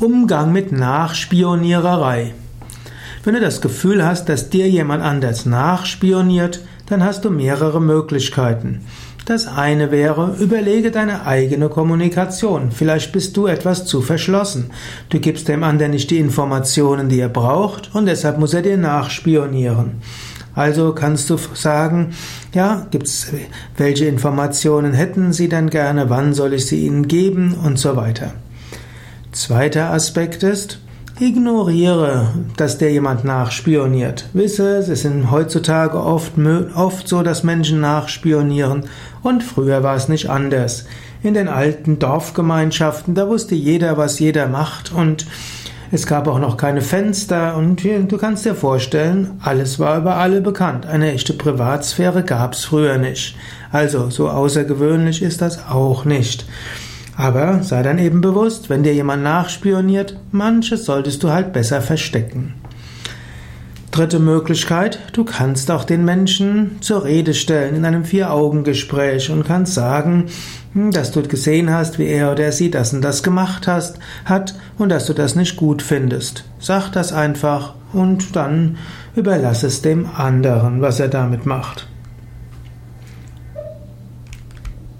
Umgang mit Nachspioniererei. Wenn du das Gefühl hast, dass dir jemand anders nachspioniert, dann hast du mehrere Möglichkeiten. Das eine wäre, überlege deine eigene Kommunikation. Vielleicht bist du etwas zu verschlossen. Du gibst dem anderen nicht die Informationen, die er braucht, und deshalb muss er dir nachspionieren. Also kannst du sagen, ja, gibt's, welche Informationen hätten Sie denn gerne, wann soll ich sie Ihnen geben und so weiter. Zweiter Aspekt ist, ignoriere, dass dir jemand nachspioniert. Wisse, es ist heutzutage oft, oft so, dass Menschen nachspionieren und früher war es nicht anders. In den alten Dorfgemeinschaften, da wusste jeder, was jeder macht und es gab auch noch keine Fenster und du kannst dir vorstellen, alles war über alle bekannt. Eine echte Privatsphäre gab es früher nicht. Also so außergewöhnlich ist das auch nicht. Aber sei dann eben bewusst, wenn dir jemand nachspioniert, manches solltest du halt besser verstecken. Dritte Möglichkeit, du kannst auch den Menschen zur Rede stellen in einem Vier-Augen-Gespräch und kannst sagen, hm, dass du gesehen hast, wie er oder sie das und das gemacht hast, hat und dass du das nicht gut findest. Sag das einfach und dann überlass es dem anderen, was er damit macht.